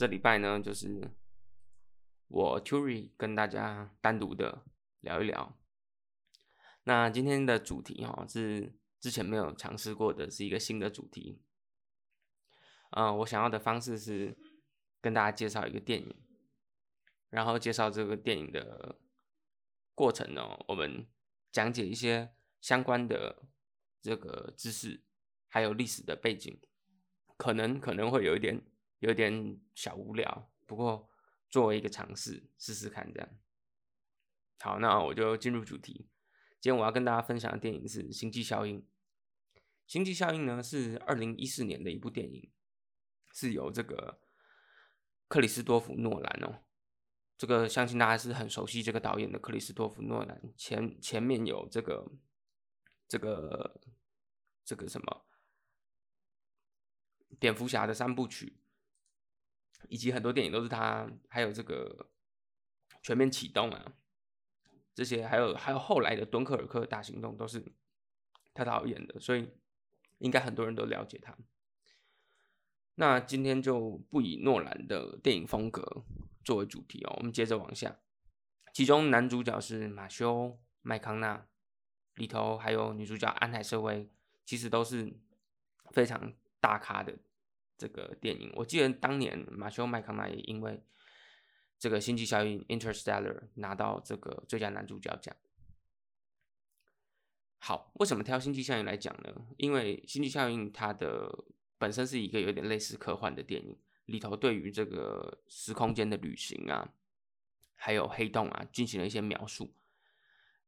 这礼拜呢，就是我 Turi 跟大家单独的聊一聊。那今天的主题哈是之前没有尝试过的，是一个新的主题。嗯，我想要的方式是跟大家介绍一个电影，然后介绍这个电影的过程呢，我们讲解一些相关的这个知识，还有历史的背景，可能可能会有一点有点小无聊，不过作为一个尝试，试试看这样。好，那我就进入主题。今天我要跟大家分享的电影是《星际效应》。《星际效应》呢是二零一四年的一部电影。是由这个克里斯多夫诺兰哦，这个相信大家是很熟悉这个导演的克里斯多夫诺兰。前前面有这个这个这个什么蝙蝠侠的三部曲，以及很多电影都是他，还有这个全面启动啊，这些还有还有后来的敦刻尔克大行动都是他导演的，所以应该很多人都了解他。那今天就不以诺兰的电影风格作为主题哦，我们接着往下。其中男主角是马修麦康纳，里头还有女主角安海瑟薇，其实都是非常大咖的这个电影。我记得当年马修麦康纳也因为这个《星际效应》（Interstellar） 拿到这个最佳男主角奖。好，为什么挑《星际效应》来讲呢？因为《星际效应》它的本身是一个有点类似科幻的电影，里头对于这个时空间的旅行啊，还有黑洞啊，进行了一些描述。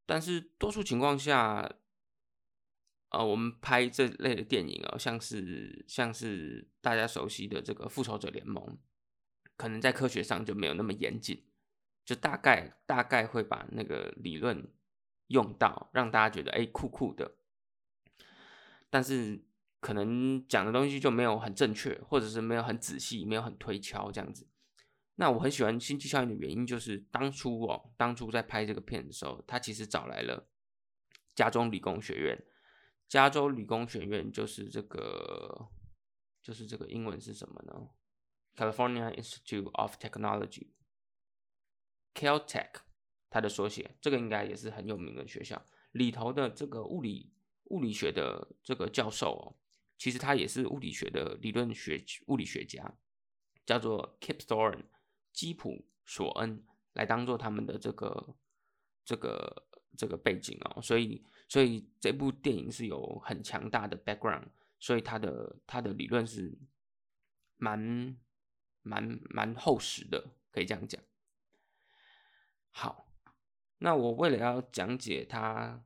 但是多数情况下，呃，我们拍这类的电影啊，像是像是大家熟悉的这个复仇者联盟，可能在科学上就没有那么严谨，就大概大概会把那个理论用到，让大家觉得哎酷酷的，但是。可能讲的东西就没有很正确，或者是没有很仔细，没有很推敲这样子。那我很喜欢《星际效应》的原因，就是当初哦，当初在拍这个片的时候，他其实找来了加州理工学院。加州理工学院就是这个，就是这个英文是什么呢？California Institute of Technology，Caltech，它的缩写。这个应该也是很有名的学校里头的这个物理物理学的这个教授哦。其实他也是物理学的理论学物理学家，叫做 Kip Thorne 基普索恩，来当做他们的这个这个这个背景哦。所以所以这部电影是有很强大的 background，所以他的他的理论是蛮蛮蛮厚实的，可以这样讲。好，那我为了要讲解他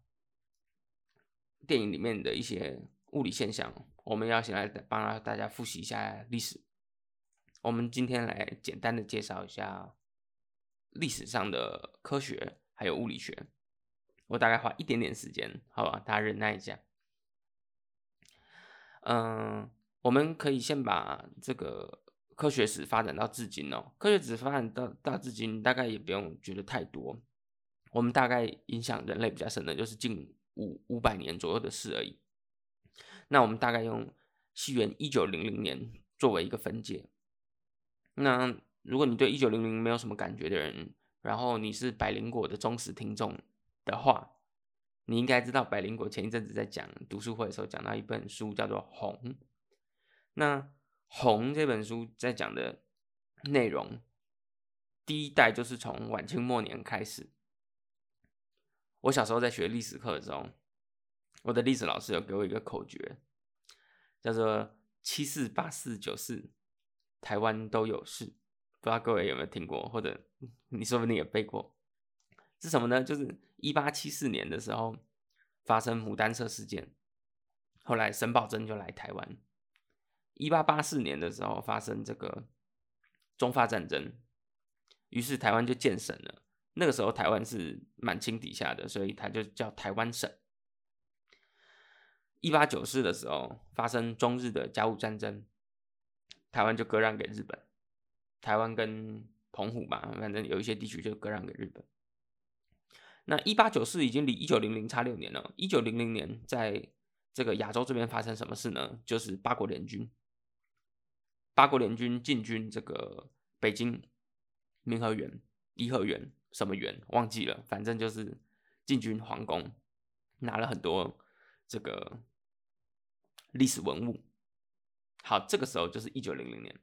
电影里面的一些物理现象。我们要先来帮大家复习一下历史。我们今天来简单的介绍一下历史上的科学还有物理学。我大概花一点点时间，好吧，大家忍耐一下。嗯，我们可以先把这个科学史发展到至今哦。科学史发展到到至今，大概也不用觉得太多。我们大概影响人类比较深的，就是近五五百年左右的事而已。那我们大概用西元一九零零年作为一个分界。那如果你对一九零零没有什么感觉的人，然后你是百灵果的忠实听众的话，你应该知道百灵果前一阵子在讲读书会的时候讲到一本书叫做《红》。那《红》这本书在讲的内容，第一代就是从晚清末年开始。我小时候在学历史课的时候。我的历史老师有给我一个口诀，叫做“七四八四九四，台湾都有事”，不知道各位有没有听过，或者你说不定也背过。是什么呢？就是一八七四年的时候发生牡丹社事件，后来沈葆桢就来台湾。一八八四年的时候发生这个中法战争，于是台湾就建省了。那个时候台湾是满清底下的，所以它就叫台湾省。一八九四的时候发生中日的甲午战争，台湾就割让给日本，台湾跟澎湖吧，反正有一些地区就割让给日本。那一八九四已经离一九零零差六年了，一九零零年在这个亚洲这边发生什么事呢？就是八国联军。八国联军进军这个北京明和园、颐和园什么园忘记了，反正就是进军皇宫，拿了很多这个历史文物。好，这个时候就是一九零零年。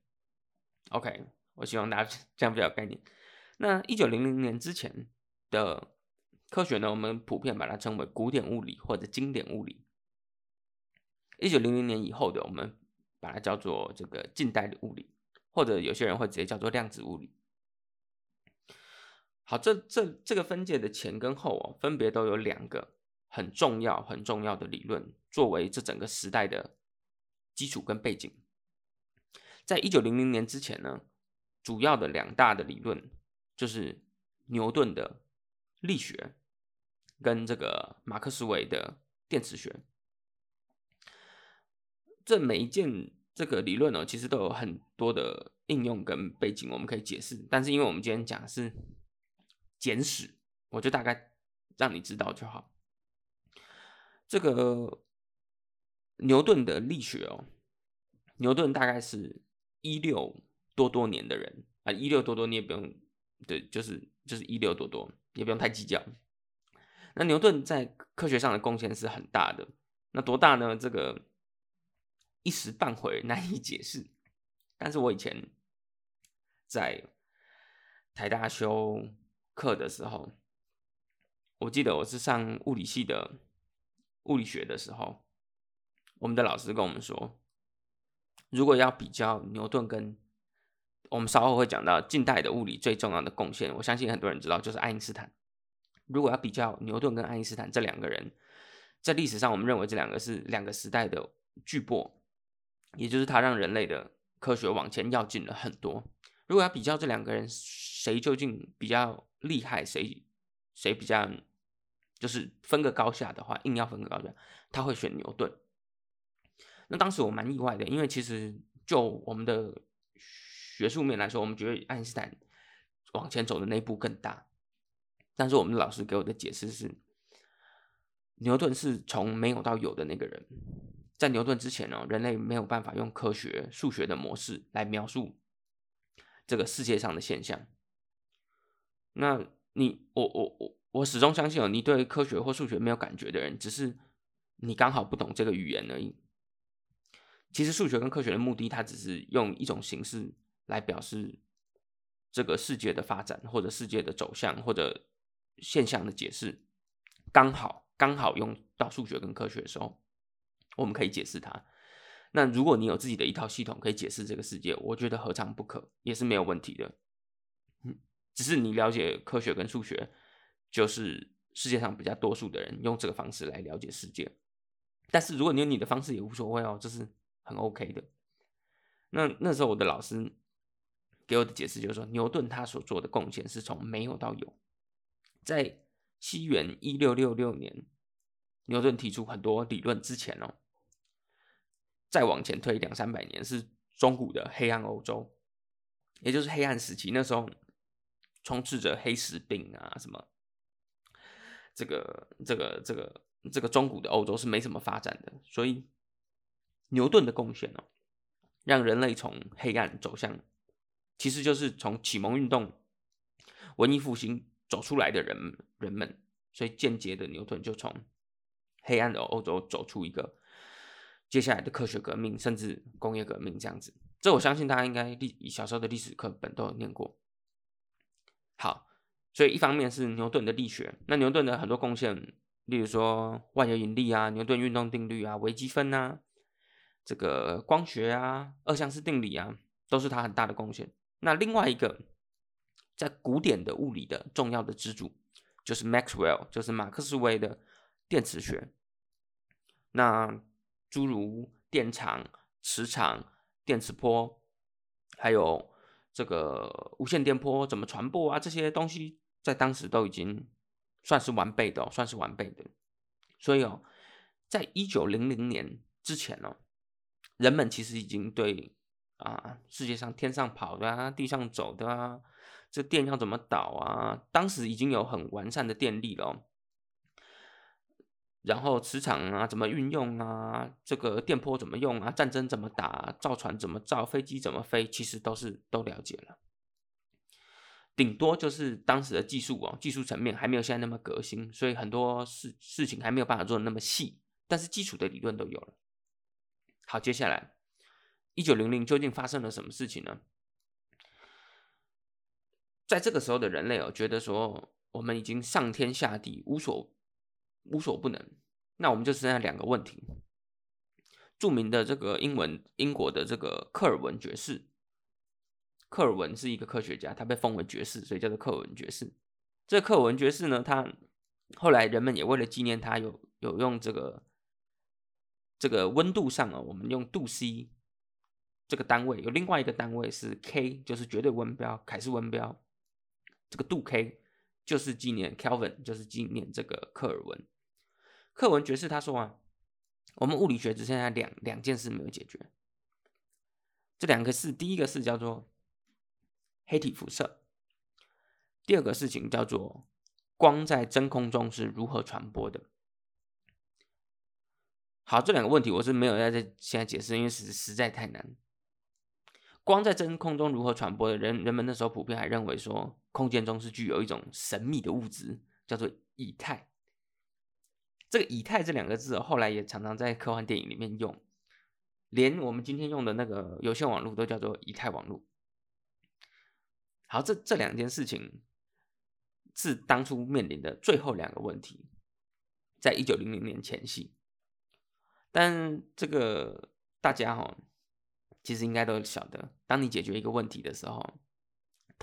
OK，我希望大家 这样比较概念。那一九零零年之前的科学呢，我们普遍把它称为古典物理或者经典物理。一九零零年以后的，我们把它叫做这个近代的物理，或者有些人会直接叫做量子物理。好，这这这个分界的前跟后哦，分别都有两个很重要很重要的理论，作为这整个时代的基础跟背景。在一九零零年之前呢，主要的两大的理论就是牛顿的力学跟这个马克思韦的电磁学。这每一件这个理论呢，其实都有很多的应用跟背景，我们可以解释。但是因为我们今天讲的是简史，我就大概让你知道就好。这个牛顿的力学哦，牛顿大概是一六多多年的人啊，一六多多你也不用对，就是就是一六多多，也不用太计较。那牛顿在科学上的贡献是很大的，那多大呢？这个。一时半会难以解释，但是我以前在台大修课的时候，我记得我是上物理系的物理学的时候，我们的老师跟我们说，如果要比较牛顿跟我们稍后会讲到近代的物理最重要的贡献，我相信很多人知道就是爱因斯坦。如果要比较牛顿跟爱因斯坦这两个人，在历史上我们认为这两个是两个时代的巨擘。也就是他让人类的科学往前要进了很多。如果要比较这两个人谁究竟比较厉害，谁谁比较就是分个高下的话，硬要分个高下，他会选牛顿。那当时我蛮意外的，因为其实就我们的学术面来说，我们觉得爱因斯坦往前走的那步更大。但是我们的老师给我的解释是，牛顿是从没有到有的那个人。在牛顿之前呢，人类没有办法用科学、数学的模式来描述这个世界上的现象。那你，我，我，我，我始终相信哦，你对科学或数学没有感觉的人，只是你刚好不懂这个语言而已。其实，数学跟科学的目的，它只是用一种形式来表示这个世界的发展，或者世界的走向，或者现象的解释。刚好，刚好用到数学跟科学的时候。我们可以解释它。那如果你有自己的一套系统可以解释这个世界，我觉得何尝不可，也是没有问题的。嗯，只是你了解科学跟数学，就是世界上比较多数的人用这个方式来了解世界。但是如果你有你的方式也无所谓哦，这是很 OK 的。那那时候我的老师给我的解释就是说，牛顿他所做的贡献是从没有到有，在西元一六六六年，牛顿提出很多理论之前哦。再往前推两三百年，是中古的黑暗欧洲，也就是黑暗时期。那时候充斥着黑死病啊，什么这个、这个、这个、这个中古的欧洲是没什么发展的。所以牛顿的贡献哦，让人类从黑暗走向，其实就是从启蒙运动、文艺复兴走出来的人人们。所以间接的，牛顿就从黑暗的欧洲走出一个。接下来的科学革命，甚至工业革命这样子，这我相信大家应该历小时候的历史课本都有念过。好，所以一方面是牛顿的力学，那牛顿的很多贡献，例如说万有引力啊、牛顿运动定律啊、微积分啊、这个光学啊、二项式定理啊，都是他很大的贡献。那另外一个，在古典的物理的重要的支柱，就是 Maxwell，就是马克思韦的电磁学。那诸如电场、磁场、电磁波，还有这个无线电波怎么传播啊？这些东西在当时都已经算是完备的，算是完备的。所以哦，在一九零零年之前哦，人们其实已经对啊世界上天上跑的啊、地上走的啊，这电要怎么导啊，当时已经有很完善的电力了。然后磁场啊怎么运用啊，这个电波怎么用啊，战争怎么打，造船怎么造，飞机怎么飞，其实都是都了解了。顶多就是当时的技术哦，技术层面还没有现在那么革新，所以很多事事情还没有办法做的那么细，但是基础的理论都有了。好，接下来一九零零究竟发生了什么事情呢？在这个时候的人类哦，觉得说我们已经上天下地无所无所不能，那我们就剩下两个问题。著名的这个英文英国的这个克尔文爵士。克尔文是一个科学家，他被封为爵士，所以叫做克尔文爵士。这克尔文爵士呢，他后来人们也为了纪念他，有有用这个这个温度上啊，我们用度 C 这个单位，有另外一个单位是 K，就是绝对温标，凯氏温标。这个度 K 就是纪念 Kelvin，就是纪念这个克尔文。克尔文爵士他说啊，我们物理学只剩下两两件事没有解决，这两个事，第一个是叫做。黑体辐射。第二个事情叫做光在真空中是如何传播的。好，这两个问题我是没有在这现在解释，因为实实在太难。光在真空中如何传播的？人人们那时候普遍还认为说，空间中是具有一种神秘的物质，叫做以太。这个以太这两个字，后来也常常在科幻电影里面用，连我们今天用的那个有线网络都叫做以太网络。好，这这两件事情是当初面临的最后两个问题，在一九零零年前夕。但这个大家哈，其实应该都晓得，当你解决一个问题的时候，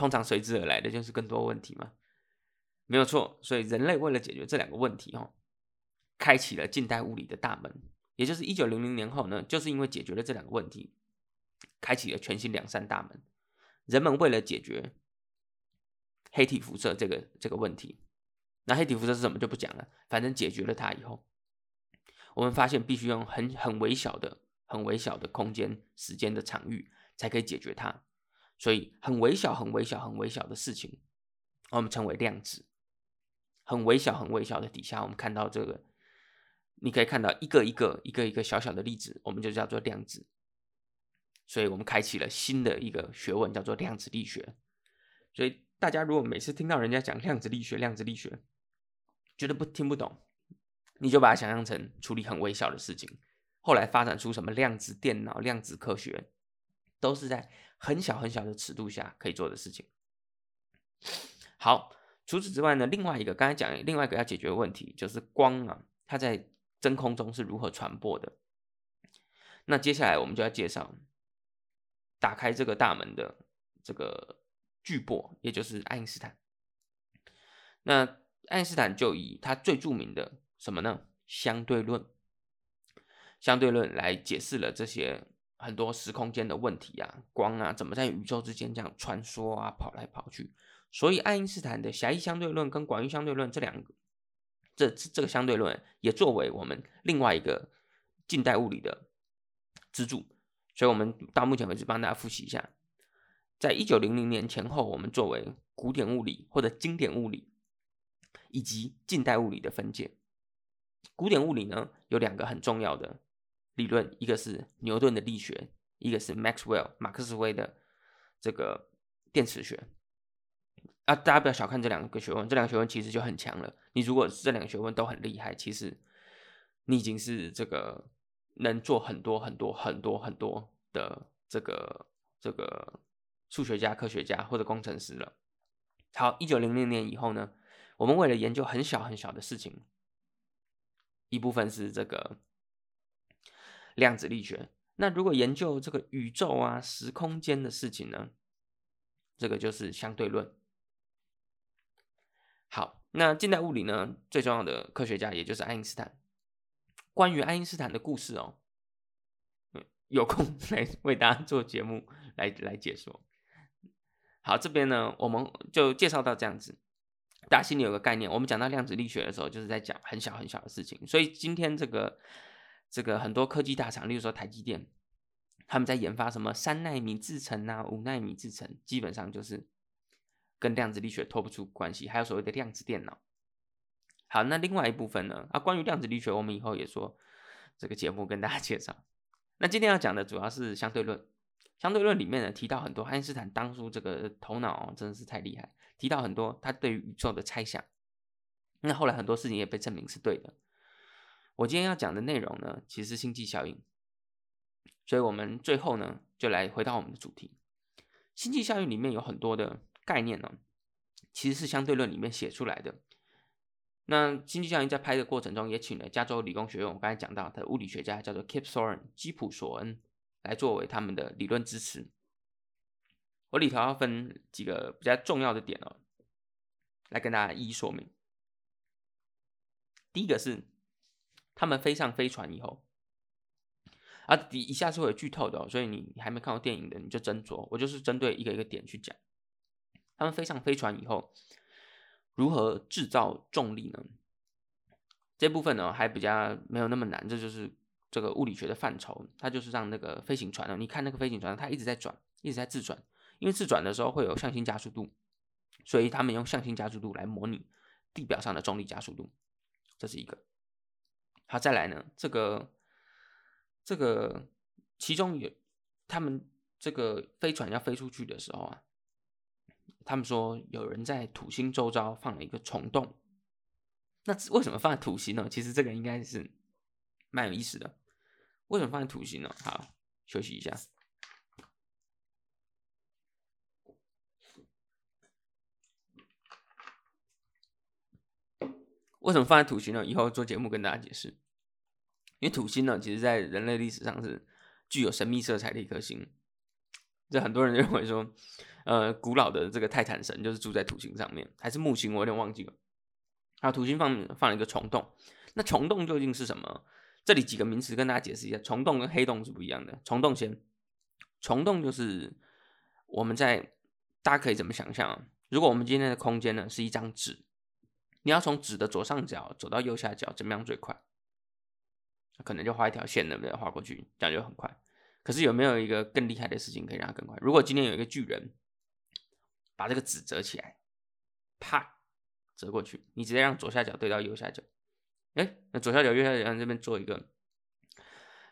通常随之而来的就是更多问题嘛，没有错。所以人类为了解决这两个问题哈，开启了近代物理的大门，也就是一九零零年后呢，就是因为解决了这两个问题，开启了全新两扇大门。人们为了解决黑体辐射这个这个问题，那黑体辐射是什么就不讲了。反正解决了它以后，我们发现必须用很很微小的、很微小的空间、时间的场域才可以解决它。所以很微小、很微小、很微小的事情，我们称为量子。很微小、很微小的底下，我们看到这个，你可以看到一个一个、一个一个小小的粒子，我们就叫做量子。所以我们开启了新的一个学问，叫做量子力学。所以。大家如果每次听到人家讲量子力学、量子力学，觉得不听不懂，你就把它想象成处理很微小的事情。后来发展出什么量子电脑、量子科学，都是在很小很小的尺度下可以做的事情。好，除此之外呢，另外一个刚才讲另外一个要解决的问题，就是光啊，它在真空中是如何传播的。那接下来我们就要介绍打开这个大门的这个。巨擘，也就是爱因斯坦。那爱因斯坦就以他最著名的什么呢？相对论。相对论来解释了这些很多时空间的问题啊，光啊怎么在宇宙之间这样穿梭啊，跑来跑去。所以爱因斯坦的狭义相对论跟广义相对论这两个，这这个相对论也作为我们另外一个近代物理的支柱。所以我们到目前为止帮大家复习一下。在一九零零年前后，我们作为古典物理或者经典物理以及近代物理的分界。古典物理呢有两个很重要的理论，一个是牛顿的力学，一个是 Maxwell 马克思韦的这个电磁学。啊，大家不要小看这两个学问，这两个学问其实就很强了。你如果这两个学问都很厉害，其实你已经是这个能做很多很多很多很多的这个这个。数学家、科学家或者工程师了。好，一九零零年以后呢，我们为了研究很小很小的事情，一部分是这个量子力学。那如果研究这个宇宙啊、时空间的事情呢，这个就是相对论。好，那近代物理呢，最重要的科学家也就是爱因斯坦。关于爱因斯坦的故事哦，有空 来为大家做节目来来解说。好，这边呢，我们就介绍到这样子，大家心里有个概念。我们讲到量子力学的时候，就是在讲很小很小的事情。所以今天这个这个很多科技大厂，例如说台积电，他们在研发什么三纳米制程啊、五纳米制程，基本上就是跟量子力学脱不出关系。还有所谓的量子电脑，好，那另外一部分呢？啊，关于量子力学，我们以后也说这个节目跟大家介绍。那今天要讲的主要是相对论。相对论里面呢，提到很多爱因斯坦当初这个头脑真的是太厉害，提到很多他对于宇宙的猜想。那后来很多事情也被证明是对的。我今天要讲的内容呢，其实是星际效应。所以我们最后呢，就来回到我们的主题。星际效应里面有很多的概念呢，其实是相对论里面写出来的。那星际效应在拍的过程中，也请了加州理工学院我刚才讲到的物理学家叫做 Kip Thorne 基普索恩来作为他们的理论支持。我里头要分几个比较重要的点哦，来跟大家一一说明。第一个是他们飞上飞船以后。啊，底以下是会有剧透的，哦，所以你还没看过电影的，你就斟酌。我就是针对一个一个点去讲。他们飞上飞船以后，如何制造重力呢？这部分呢还比较没有那么难，这就是这个物理学的范畴。它就是让那个飞行船呢，你看那个飞行船，它一直在转，一直在自转，因为自转的时候会有向心加速度，所以他们用向心加速度来模拟地表上的重力加速度，这是一个。好，再来呢，这个。这个其中有他们这个飞船要飞出去的时候啊，他们说有人在土星周遭放了一个虫洞。那为什么放在土星呢？其实这个应该是蛮有意思的。为什么放在土星呢？好，休息一下。为什么放在土星呢？以后做节目跟大家解释。因为土星呢，其实在人类历史上是具有神秘色彩的一颗星。这很多人认为说，呃，古老的这个泰坦神就是住在土星上面，还是木星，我有点忘记了。啊，土星放放了一个虫洞。那虫洞究竟是什么？这里几个名词跟大家解释一下。虫洞跟黑洞是不一样的。虫洞先，虫洞就是我们在大家可以怎么想象啊？如果我们今天的空间呢是一张纸，你要从纸的左上角走到右下角，怎么样最快？可能就画一条线，对不对？画过去，这样就很快。可是有没有一个更厉害的事情可以让它更快？如果今天有一个巨人把这个纸折起来，啪折过去，你直接让左下角对到右下角，哎，那左下角右下角这边做一个，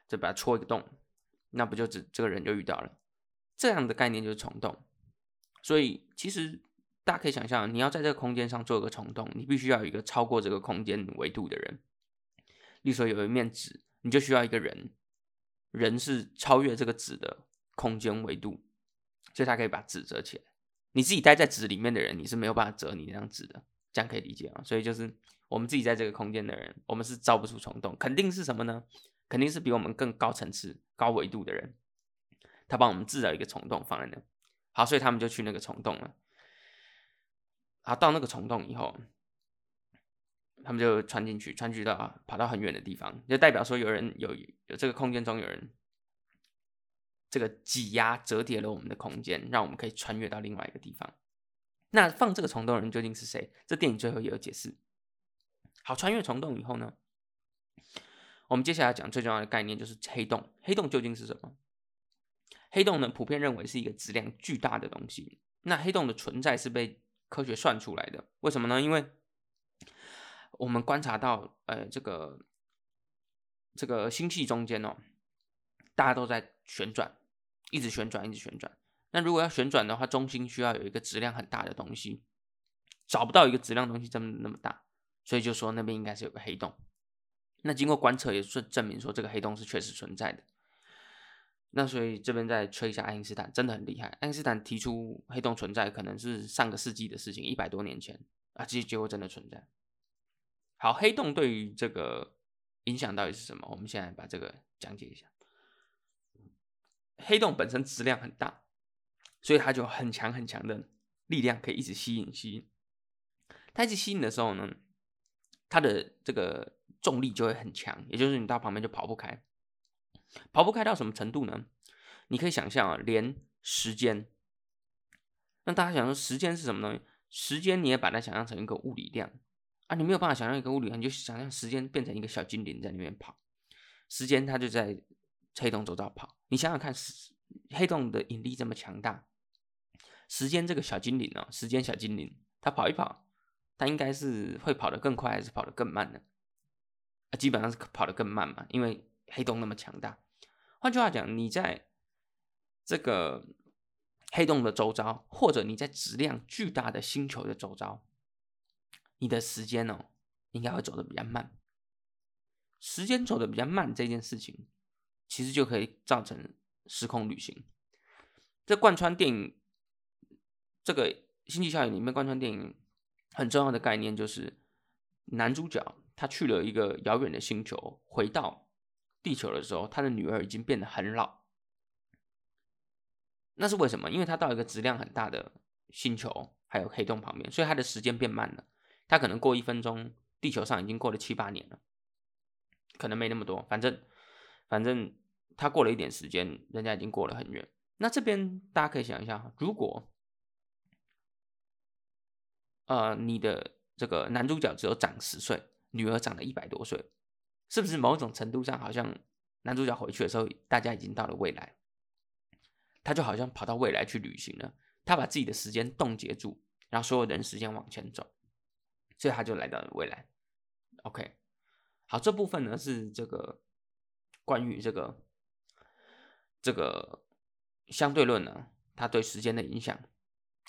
就把它戳一个洞，那不就只这个人就遇到了？这样的概念就是虫洞。所以其实大家可以想象，你要在这个空间上做一个虫洞，你必须要有一个超过这个空间维度的人。例如说有一面纸，你就需要一个人，人是超越这个纸的空间维度，所以他可以把纸折起来。你自己待在纸里面的人，你是没有办法折你那张纸的，这样可以理解啊。所以就是我们自己在这个空间的人，我们是造不出虫洞，肯定是什么呢？肯定是比我们更高层次、高维度的人，他帮我们制造一个虫洞放在那。好，所以他们就去那个虫洞了。好，到那个虫洞以后。他们就穿进去，穿去到啊跑到很远的地方，就代表说有人有有这个空间中有人这个挤压折叠了我们的空间，让我们可以穿越到另外一个地方。那放这个虫洞的人究竟是谁？这电影最后也有解释。好，穿越虫洞以后呢，我们接下来讲最重要的概念就是黑洞。黑洞究竟是什么？黑洞呢，普遍认为是一个质量巨大的东西。那黑洞的存在是被科学算出来的，为什么呢？因为我们观察到，呃，这个这个星系中间哦，大家都在旋转，一直旋转，一直旋转。那如果要旋转的话，中心需要有一个质量很大的东西，找不到一个质量东西这么那么大，所以就说那边应该是有个黑洞。那经过观测也是证明说这个黑洞是确实存在的。那所以这边再吹一下爱因斯坦，真的很厉害。爱因斯坦提出黑洞存在可能是上个世纪的事情，一百多年前啊，结结果真的存在。好，黑洞对于这个影响到底是什么？我们现在把这个讲解一下。黑洞本身质量很大，所以它就很强很强的力量，可以一直吸引吸引。它一直吸引的时候呢，它的这个重力就会很强，也就是你到旁边就跑不开。跑不开到什么程度呢？你可以想象啊，连时间。那大家想说时间是什么东西？时间你也把它想象成一个物理量。啊，你没有办法想象一个物理量，你就想象时间变成一个小精灵在里面跑，时间它就在黑洞周遭跑。你想想看，黑洞的引力这么强大，时间这个小精灵哦，时间小精灵，它跑一跑，它应该是会跑得更快还是跑得更慢呢？啊，基本上是跑得更慢嘛，因为黑洞那么强大。换句话讲，你在这个黑洞的周遭，或者你在质量巨大的星球的周遭，你的时间哦，应该会走得比较慢。时间走得比较慢这件事情，其实就可以造成时空旅行。这贯穿电影这个星际效应里面，贯穿电影很重要的概念就是男主角他去了一个遥远的星球，回到地球的时候，他的女儿已经变得很老。那是为什么？因为他到一个质量很大的星球，还有黑洞旁边，所以他的时间变慢了。他可能过一分钟，地球上已经过了七八年了。可能没那么多，反正反正他过了一点时间，人家已经过了很远。那这边大家可以想一下，如果呃你的这个男主角只有长十岁，女儿长了一百多岁，是不是某种程度上好像男主角回去的时候，大家已经到了未来，他就好像跑到未来去旅行了，他把自己的时间冻结住，然后所有人时间往前走，所以他就来到了未来。OK。好，这部分呢是这个关于这个这个相对论呢，它对时间的影响，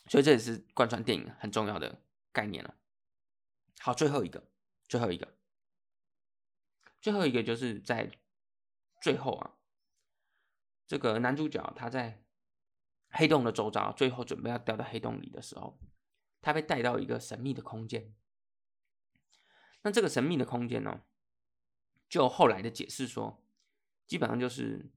所以这也是贯穿电影很重要的概念了。好，最后一个，最后一个，最后一个就是在最后啊，这个男主角他在黑洞的周遭，最后准备要掉到黑洞里的时候，他被带到一个神秘的空间。那这个神秘的空间呢？就后来的解释说，基本上就是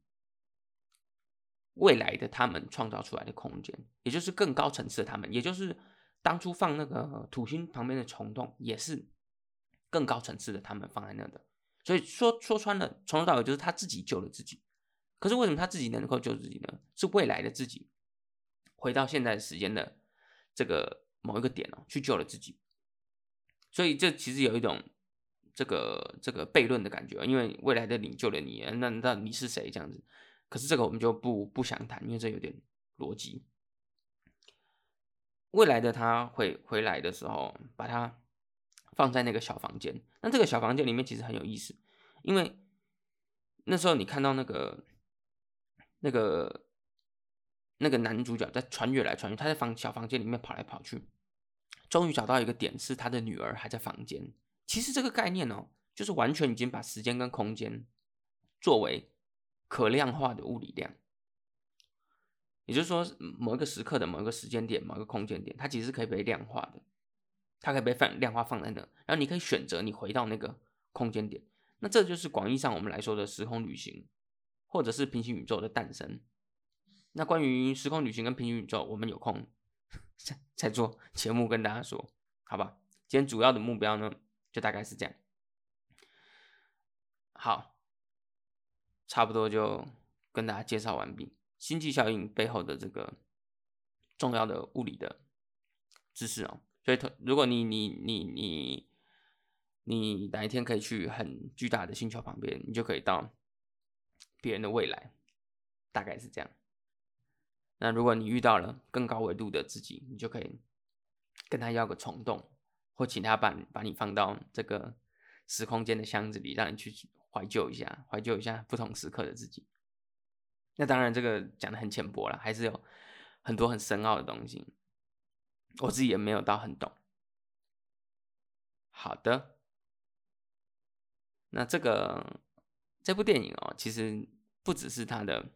未来的他们创造出来的空间，也就是更高层次的他们，也就是当初放那个土星旁边的虫洞，也是更高层次的他们放在那的。所以说说穿了，从头到尾就是他自己救了自己。可是为什么他自己能够救自己呢？是未来的自己回到现在时间的这个某一个点哦，去救了自己。所以这其实有一种。这个这个悖论的感觉，因为未来的你救了你，那那你是谁这样子？可是这个我们就不不想谈，因为这有点逻辑。未来的他回回来的时候，把他放在那个小房间。那这个小房间里面其实很有意思，因为那时候你看到那个那个那个男主角在穿越来穿越，他在房小房间里面跑来跑去，终于找到一个点，是他的女儿还在房间。其实这个概念哦，就是完全已经把时间跟空间作为可量化的物理量，也就是说，某一个时刻的某一个时间点、某一个空间点，它其实是可以被量化的，它可以被放量化放在那，然后你可以选择你回到那个空间点，那这就是广义上我们来说的时空旅行，或者是平行宇宙的诞生。那关于时空旅行跟平行宇宙，我们有空 再再做节目跟大家说，好吧？今天主要的目标呢？就大概是这样，好，差不多就跟大家介绍完毕。星际效应背后的这个重要的物理的知识哦，所以如果你你你你你哪一天可以去很巨大的星球旁边，你就可以到别人的未来，大概是这样。那如果你遇到了更高维度的自己，你就可以跟他要个虫洞。或请他把把你放到这个时空间的箱子里，让你去怀旧一下，怀旧一下不同时刻的自己。那当然，这个讲的很浅薄了，还是有很多很深奥的东西，我自己也没有到很懂。好的，那这个这部电影哦，其实不只是它的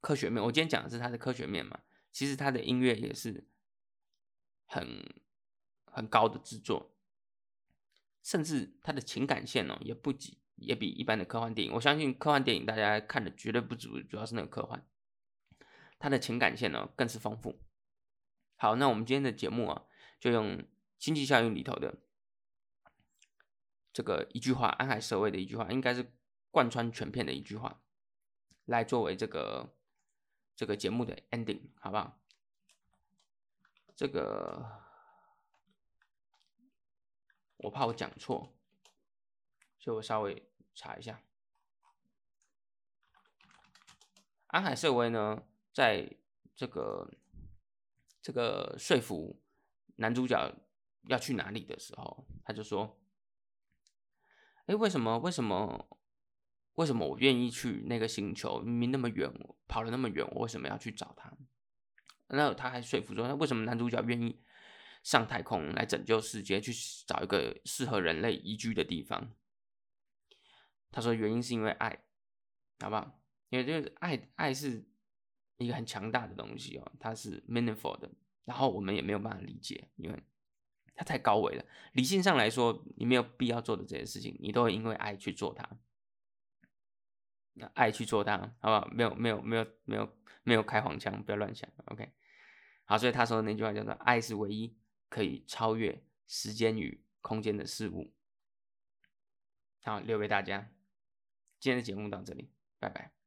科学面，我今天讲的是它的科学面嘛，其实它的音乐也是很。很高的制作，甚至它的情感线哦，也不及，也比一般的科幻电影。我相信科幻电影大家看的绝对不足，主要是那个科幻，它的情感线呢更是丰富。好，那我们今天的节目啊，就用《星际效应》里头的这个一句话，安海社会的一句话，应该是贯穿全片的一句话，来作为这个这个节目的 ending，好不好？这个。我怕我讲错，所以我稍微查一下。安海瑟薇呢，在这个这个说服男主角要去哪里的时候，他就说：“哎，为什么？为什么？为什么我愿意去那个星球？明明那么远，跑了那么远，我为什么要去找他？”那他还说服说：“那为什么男主角愿意上太空来拯救世界，去找一个适合人类宜居的地方？”他说：“原因是因为爱，好不好？因为就是爱，爱是一个很强大的东西哦，它是 meaningful 的。然后我们也没有办法理解，因为它太高维了。理性上来说，你没有必要做的这些事情，你都会因为爱去做它。那爱去做它，好不好？没有，没有，没有，没有，没有开黄腔，不要乱想。OK，好。所以他说的那句话叫做：爱是唯一可以超越时间与空间的事物。好，留给大家。今天的节目到这里，拜拜。